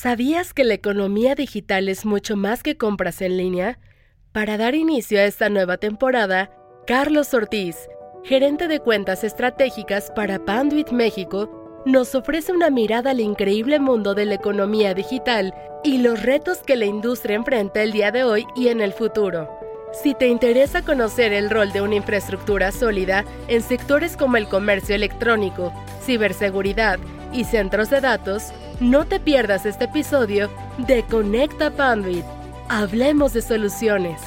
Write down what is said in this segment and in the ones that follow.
¿Sabías que la economía digital es mucho más que compras en línea? Para dar inicio a esta nueva temporada, Carlos Ortiz, gerente de cuentas estratégicas para Panduit México, nos ofrece una mirada al increíble mundo de la economía digital y los retos que la industria enfrenta el día de hoy y en el futuro. Si te interesa conocer el rol de una infraestructura sólida en sectores como el comercio electrónico, ciberseguridad y centros de datos, no te pierdas este episodio de Conecta Panduit. Hablemos de soluciones.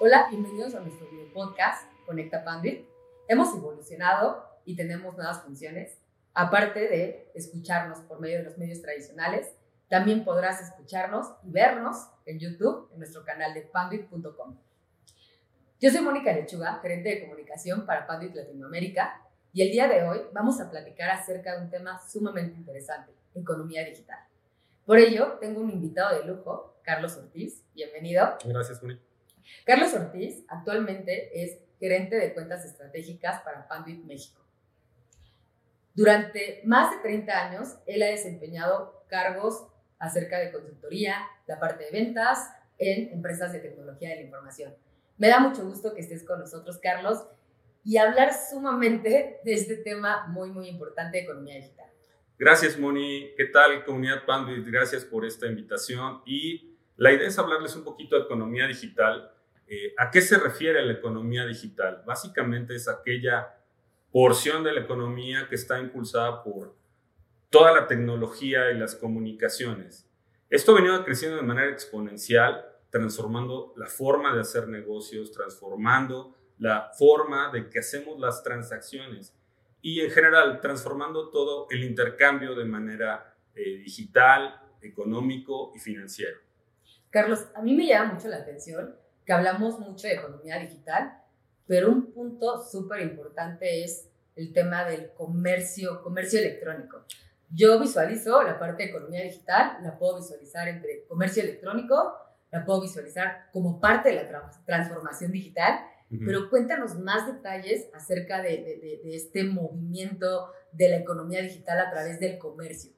Hola, bienvenidos a nuestro video podcast Conecta Panduit. Hemos evolucionado y tenemos nuevas funciones. Aparte de escucharnos por medio de los medios tradicionales, también podrás escucharnos y vernos en YouTube, en nuestro canal de panduit.com. Yo soy Mónica Lechuga, gerente de comunicación para Panduit Latinoamérica y el día de hoy vamos a platicar acerca de un tema sumamente interesante, economía digital. Por ello, tengo un invitado de lujo, Carlos Ortiz. Bienvenido. Gracias, Juli. Carlos Ortiz actualmente es gerente de cuentas estratégicas para Panduit México. Durante más de 30 años, él ha desempeñado cargos acerca de consultoría, la parte de ventas en empresas de tecnología de la información. Me da mucho gusto que estés con nosotros, Carlos, y hablar sumamente de este tema muy, muy importante de economía digital. Gracias, Moni. ¿Qué tal, comunidad Panduit? Gracias por esta invitación. Y la idea es hablarles un poquito de economía digital. Eh, ¿A qué se refiere la economía digital? Básicamente es aquella porción de la economía que está impulsada por toda la tecnología y las comunicaciones. Esto ha venido creciendo de manera exponencial, transformando la forma de hacer negocios, transformando la forma de que hacemos las transacciones y en general transformando todo el intercambio de manera eh, digital, económico y financiero. Carlos, a mí me llama mucho la atención que hablamos mucho de economía digital, pero un punto súper importante es el tema del comercio, comercio electrónico. Yo visualizo la parte de economía digital, la puedo visualizar entre comercio electrónico, la puedo visualizar como parte de la transformación digital pero cuéntanos más detalles acerca de, de, de, este movimiento de la economía digital a través del comercio.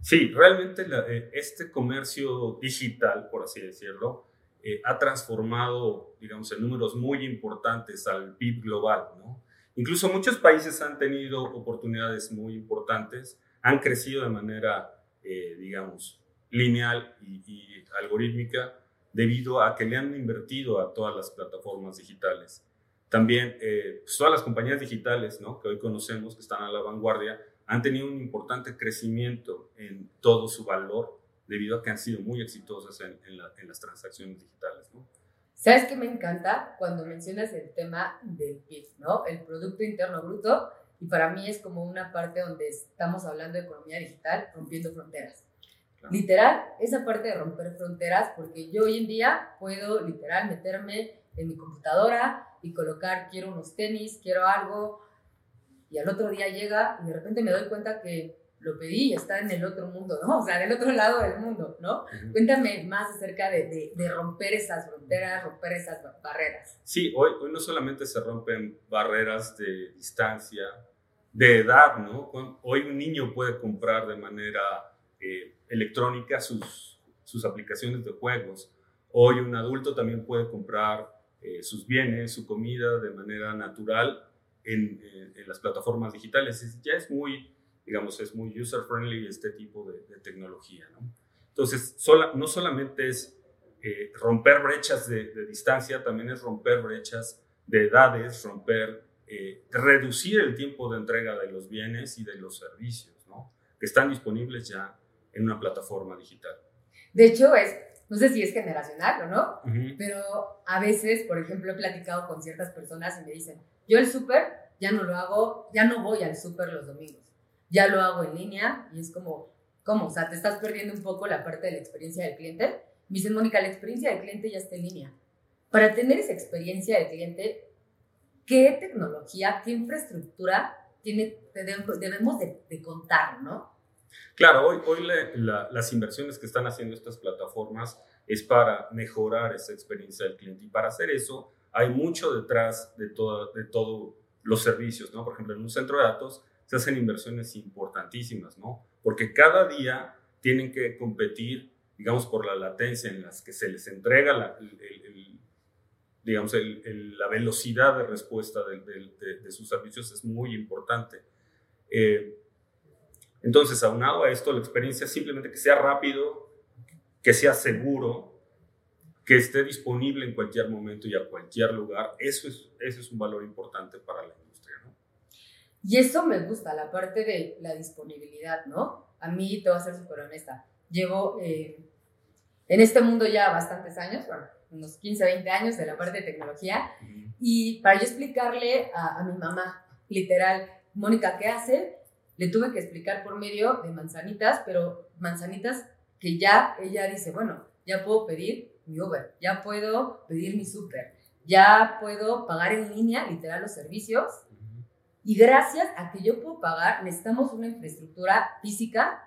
Sí, realmente eh, este comercio digital, por así decirlo, eh, ha transformado, digamos, en números muy importantes al PIB global, ¿no? Incluso muchos países han tenido oportunidades muy importantes, han crecido de manera, eh, digamos, lineal y, y algorítmica, debido a que le han invertido a todas las plataformas digitales. También eh, pues, todas las compañías digitales ¿no? que hoy conocemos, que están a la vanguardia, han tenido un importante crecimiento en todo su valor debido a que han sido muy exitosas en, en, las transacciones digitales. ¿no? ¿Sabes qué me encanta cuando mencionas el tema del PIB, ¿no? el Producto Interno Bruto? Y para mí es como una parte donde estamos hablando de economía digital rompiendo fronteras. Literal, esa parte de romper fronteras, porque yo hoy en día puedo literal meterme en mi computadora y colocar, quiero unos tenis, quiero algo, y al otro día llega y de repente me doy cuenta que lo pedí y está en el otro mundo, ¿no? O sea, en el otro lado del mundo, ¿no? Cuéntame más acerca de, de, romper esas fronteras, romper esas barreras. Sí, hoy, hoy no solamente se rompen barreras de distancia, de edad, ¿no? Hoy un niño puede comprar de manera eh, electrónica sus, sus aplicaciones de juegos. Hoy un adulto también puede comprar eh, sus bienes, su comida de manera natural en, eh, las plataformas digitales. Ya es muy, digamos, es muy user-friendly este tipo de, tecnología. ¿no? Entonces, no solamente es eh, romper brechas de, distancia, también es romper brechas de edades, romper, reducir el tiempo de entrega de los bienes y de los servicios, que están disponibles ya en una plataforma digital. De hecho, es, no sé si es generacional o no, pero a veces, por ejemplo, he platicado con ciertas personas y me dicen, yo el súper ya no lo hago, ya no voy al súper los domingos, ya lo hago en línea y es como, ¿cómo? O sea, te estás perdiendo un poco la parte de la experiencia del cliente. Me dicen, Mónica, la experiencia del cliente ya está en línea. Para tener esa experiencia del cliente, ¿qué tecnología, qué infraestructura tiene, debemos de, de contar, no? Claro, hoy, hoy las inversiones que están haciendo estas plataformas es para mejorar esa experiencia del cliente y para hacer eso hay mucho detrás de, todos de todos los servicios, ¿no? Por ejemplo, en un centro de datos se hacen inversiones importantísimas, ¿no? Porque cada día tienen que competir, digamos, por la latencia en las que se les entrega la, digamos, la velocidad de respuesta de, sus servicios es muy importante. Eh, entonces, aunado a esto, la experiencia simplemente que sea rápido, que sea seguro, que esté disponible en cualquier momento y a cualquier lugar, eso es, eso es un valor importante para la industria. ¿no? Y eso me gusta, la parte de la disponibilidad, ¿no? A mí, te voy a ser súper honesta, llevo eh, en este mundo ya bastantes años, bueno, unos 15, 20 años de la parte de tecnología, y para yo explicarle a, a mi mamá, literal, Mónica, ¿qué hace? Le tuve que explicar por medio de manzanitas, pero manzanitas que ya ella dice, bueno, ya puedo pedir mi Uber, ya puedo pedir mi súper, ya puedo pagar en línea, literal, los servicios. Y gracias a que yo puedo pagar, necesitamos una infraestructura física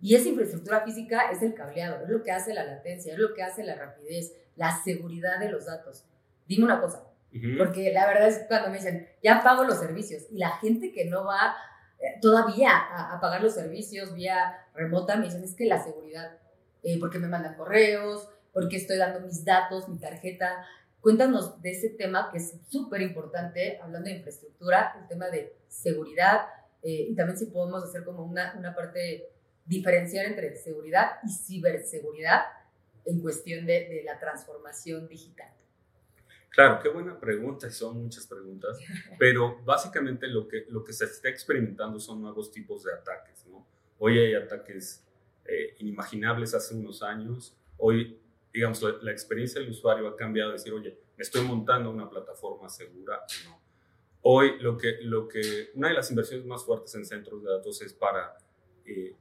y esa infraestructura física es el cableado, es lo que hace la latencia, es lo que hace la rapidez, la seguridad de los datos. Dime una cosa, porque la verdad es cuando me dicen, ya pago los servicios y la gente que no va todavía a, pagar los servicios vía remota me dicen, es que la seguridad, eh, porque me mandan correos, porque estoy dando mis datos, mi tarjeta. Cuéntanos de ese tema que es súper importante, hablando de infraestructura, el tema de seguridad eh, y también si podemos hacer como una, una parte diferenciar entre seguridad y ciberseguridad en cuestión de, de la transformación digital. Claro, qué buena pregunta, y son muchas preguntas, pero básicamente lo que, lo que se está experimentando son nuevos tipos de ataques, ¿no? Hoy hay ataques eh, inimaginables hace unos años, hoy, digamos, la, experiencia del usuario ha cambiado, decir, oye, me estoy montando una plataforma segura, no. Hoy lo que, lo que, una de las inversiones más fuertes en centros de datos es para, eh,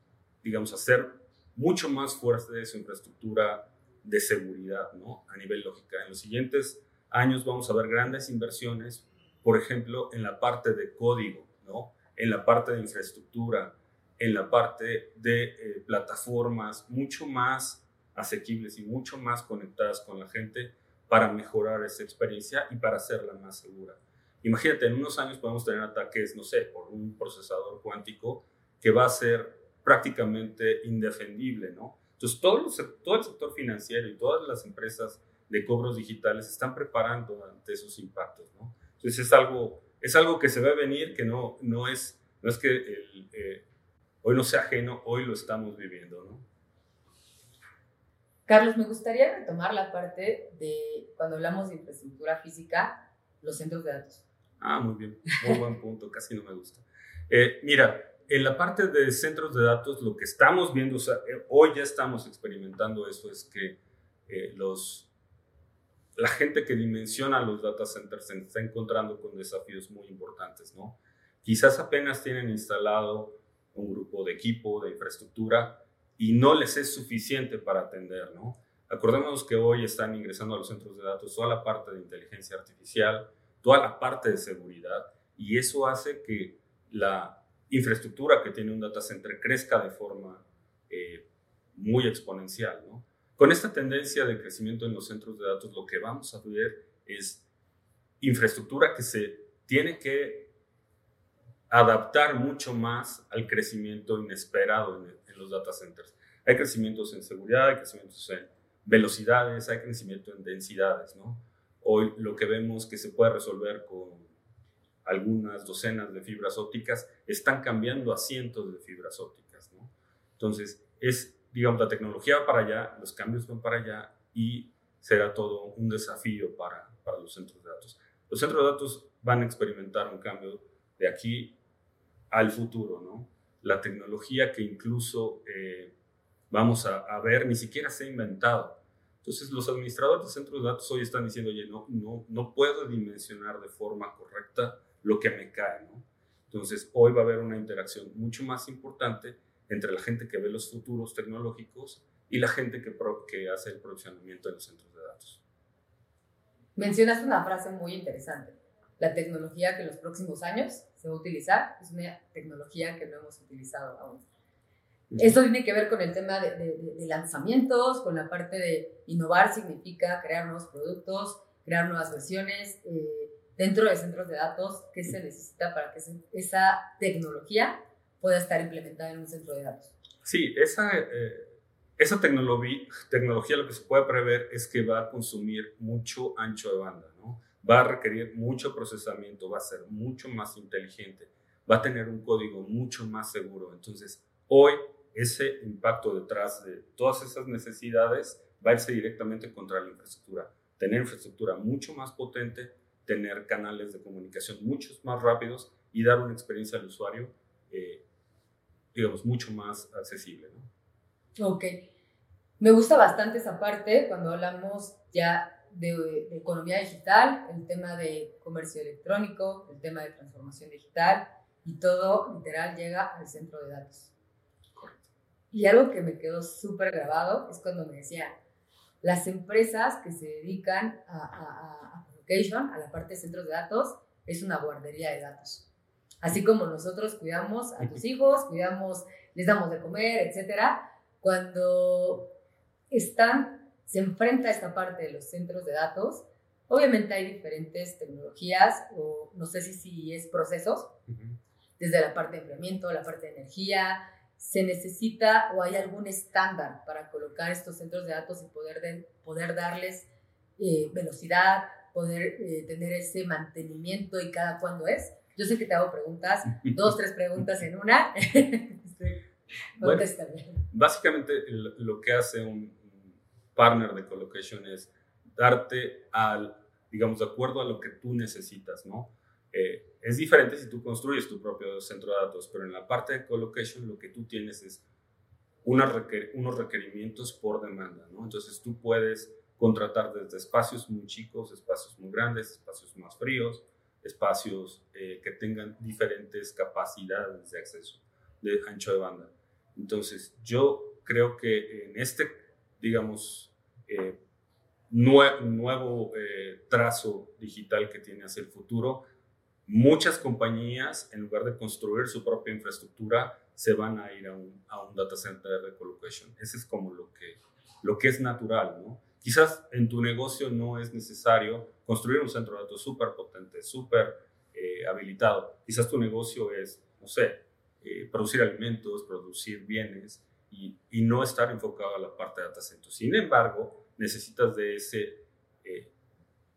digamos, hacer mucho más fuerte su infraestructura de seguridad, ¿no? A nivel lógica. En los siguientes años vamos a ver grandes inversiones, por ejemplo, en la parte de código, ¿no? en la parte de infraestructura, en la parte de eh, plataformas mucho más asequibles y mucho más conectadas con la gente para mejorar esa experiencia y para hacerla más segura. Imagínate, en unos años podemos tener ataques, no sé, por un procesador cuántico que va a ser prácticamente indefendible, ¿no? Entonces, todo, todo el sector financiero y todas las empresas de cobros digitales están preparando ante esos impactos, ¿no? Entonces es algo, es algo que se ve venir, que no, no, es, no es que eh, hoy no sea ajeno, hoy lo estamos viviendo, ¿no? Carlos, me gustaría retomar la parte de cuando hablamos de infraestructura física, los centros de datos. Ah, muy bien, muy buen punto, casi no me gusta. Eh, mira, en la parte de centros de datos, lo que estamos viendo, o sea, eh, hoy ya estamos experimentando eso, es que los, la gente que dimensiona los data centers se está encontrando con desafíos muy importantes, ¿no? Quizás apenas tienen instalado un grupo de equipo, de infraestructura, y no les es suficiente para atender, ¿no? Acordémonos que hoy están ingresando a los centros de datos toda la parte de inteligencia artificial, toda la parte de seguridad, y eso hace que la infraestructura que tiene un data center crezca de forma eh, muy exponencial, ¿no? Con esta tendencia de crecimiento en los centros de datos, lo que vamos a ver es infraestructura que se tiene que adaptar mucho más al crecimiento inesperado en, los data centers. Hay crecimientos en seguridad, hay crecimientos en velocidades, hay crecimiento en densidades. Hoy lo que vemos que se puede resolver con algunas docenas de fibras ópticas están cambiando a cientos de fibras ópticas. Entonces, es digamos, la tecnología va para allá, los cambios van para allá y será todo un desafío para, para los centros de datos. Los centros de datos van a experimentar un cambio de aquí al futuro, ¿no? La tecnología que incluso eh, vamos a, a, ver ni siquiera se ha inventado. Entonces, los administradores de centros de datos hoy están diciendo, oye, no, no, no puedo dimensionar de forma correcta lo que me cae, ¿no? Entonces, hoy va a haber una interacción mucho más importante entre la gente que ve los futuros tecnológicos y la gente que, que hace el provisionamiento de los centros de datos. Mencionaste una frase muy interesante. La tecnología que en los próximos años se va a utilizar es una tecnología que no hemos utilizado aún. Esto tiene que ver con el tema de, de, lanzamientos, con la parte de innovar significa crear nuevos productos, crear nuevas versiones, eh, dentro de centros de datos, ¿qué se necesita para que esa tecnología pueda estar implementada en un centro de datos? Sí, esa, eh, esa tecnología, lo que se puede prever es que va a consumir mucho ancho de banda, ¿no? Va a requerir mucho procesamiento, va a ser mucho más inteligente, va a tener un código mucho más seguro. Entonces, hoy ese impacto detrás de todas esas necesidades va a irse directamente contra la infraestructura. Tener infraestructura mucho más potente, tener canales de comunicación muchos más rápidos y dar una experiencia al usuario, eh, digamos, mucho más accesible. ¿no? Ok. Me gusta bastante esa parte cuando hablamos ya de, de, economía digital, el tema de comercio electrónico, el tema de transformación digital y todo literal llega al centro de datos. Correcto. Y algo que me quedó súper grabado es cuando me decía, las empresas que se dedican a, a, a a la parte de centros de datos, es una guardería de datos. Así como nosotros cuidamos a tus hijos, cuidamos, les damos de comer, etcétera, cuando están, se enfrenta a esta parte de los centros de datos, obviamente hay diferentes tecnologías, o no sé si, si es procesos, desde la parte de enfriamiento, la parte de energía, se necesita o hay algún estándar para colocar estos centros de datos y poder, poder darles eh, velocidad, poder eh, tener ese mantenimiento y cada cuándo es? Yo sé que te hago preguntas, dos, tres preguntas en una. bueno, básicamente lo que hace un partner de colocation es darte al, digamos, de acuerdo a lo que tú necesitas, ¿no? Eh, es diferente si tú construyes tu propio centro de datos, pero en la parte de colocation lo que tú tienes es unos requerimientos por demanda, ¿no? Entonces tú puedes contratar desde espacios muy chicos, espacios muy grandes, espacios más fríos, espacios eh, que tengan diferentes capacidades de acceso de ancho de banda. Entonces, yo creo que en este, digamos, eh, nuevo eh, trazo digital que tiene hacia el futuro, muchas compañías, en lugar de construir su propia infraestructura, se van a ir a un, a un data center de colocation. Ese es como lo que, lo que es natural, ¿no? Quizás en tu negocio no es necesario construir un centro de datos súper potente, súper eh, habilitado. Quizás tu negocio es, no sé, eh, producir alimentos, producir bienes y, y, no estar enfocado a la parte de data center. Sin embargo, necesitas de ese eh,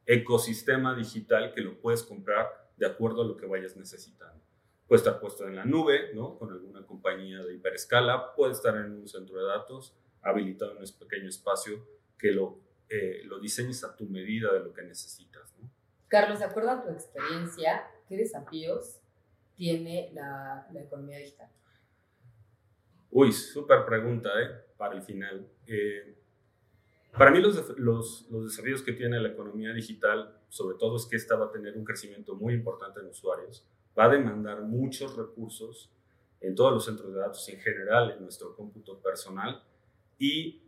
ecosistema digital que lo puedes comprar de acuerdo a lo que vayas necesitando. Puede estar puesto en la nube, ¿no? Con alguna compañía de hiperescala, puede estar en un centro de datos habilitado en ese pequeño espacio que lo, eh, lo diseñes a tu medida de lo que necesitas. ¿no? Carlos, de acuerdo a tu experiencia, ¿qué desafíos tiene la, la economía digital? Uy, súper pregunta, ¿eh? Para el final. Eh, para mí los, los, los, desafíos que tiene la economía digital, sobre todo es que esta va a tener un crecimiento muy importante en usuarios, va a demandar muchos recursos en todos los centros de datos en general, en nuestro cómputo personal, y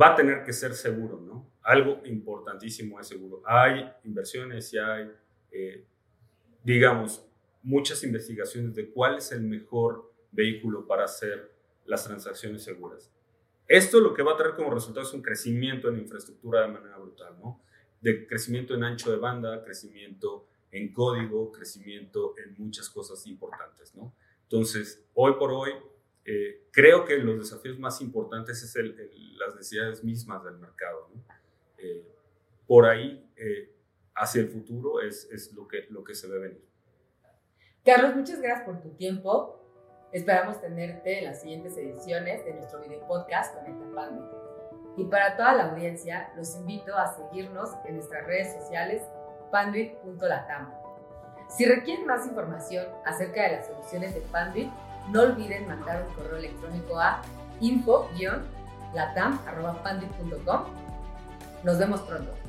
va a tener que ser seguro, ¿no? Algo importantísimo es seguro. Hay inversiones y hay, eh, digamos, muchas investigaciones de cuál es el mejor vehículo para hacer las transacciones seguras. Esto lo que va a traer como resultado es un crecimiento en infraestructura de manera brutal, ¿no? De crecimiento en ancho de banda, crecimiento en código, crecimiento en muchas cosas importantes, ¿no? Entonces, hoy por hoy, eh, creo que los desafíos más importantes es las necesidades mismas del mercado. Eh, por ahí, eh, hacia el futuro, es, es, lo, que, lo que se ve venir. Carlos, muchas gracias por tu tiempo. Esperamos tenerte en las siguientes ediciones de nuestro video podcast Conecta Pandit. Y para toda la audiencia, los invito a seguirnos en nuestras redes sociales panduit.latam. Si requieren más información acerca de las soluciones de Panduit, no olviden mandar un correo electrónico a info-latam.pandit.com. Nos vemos pronto.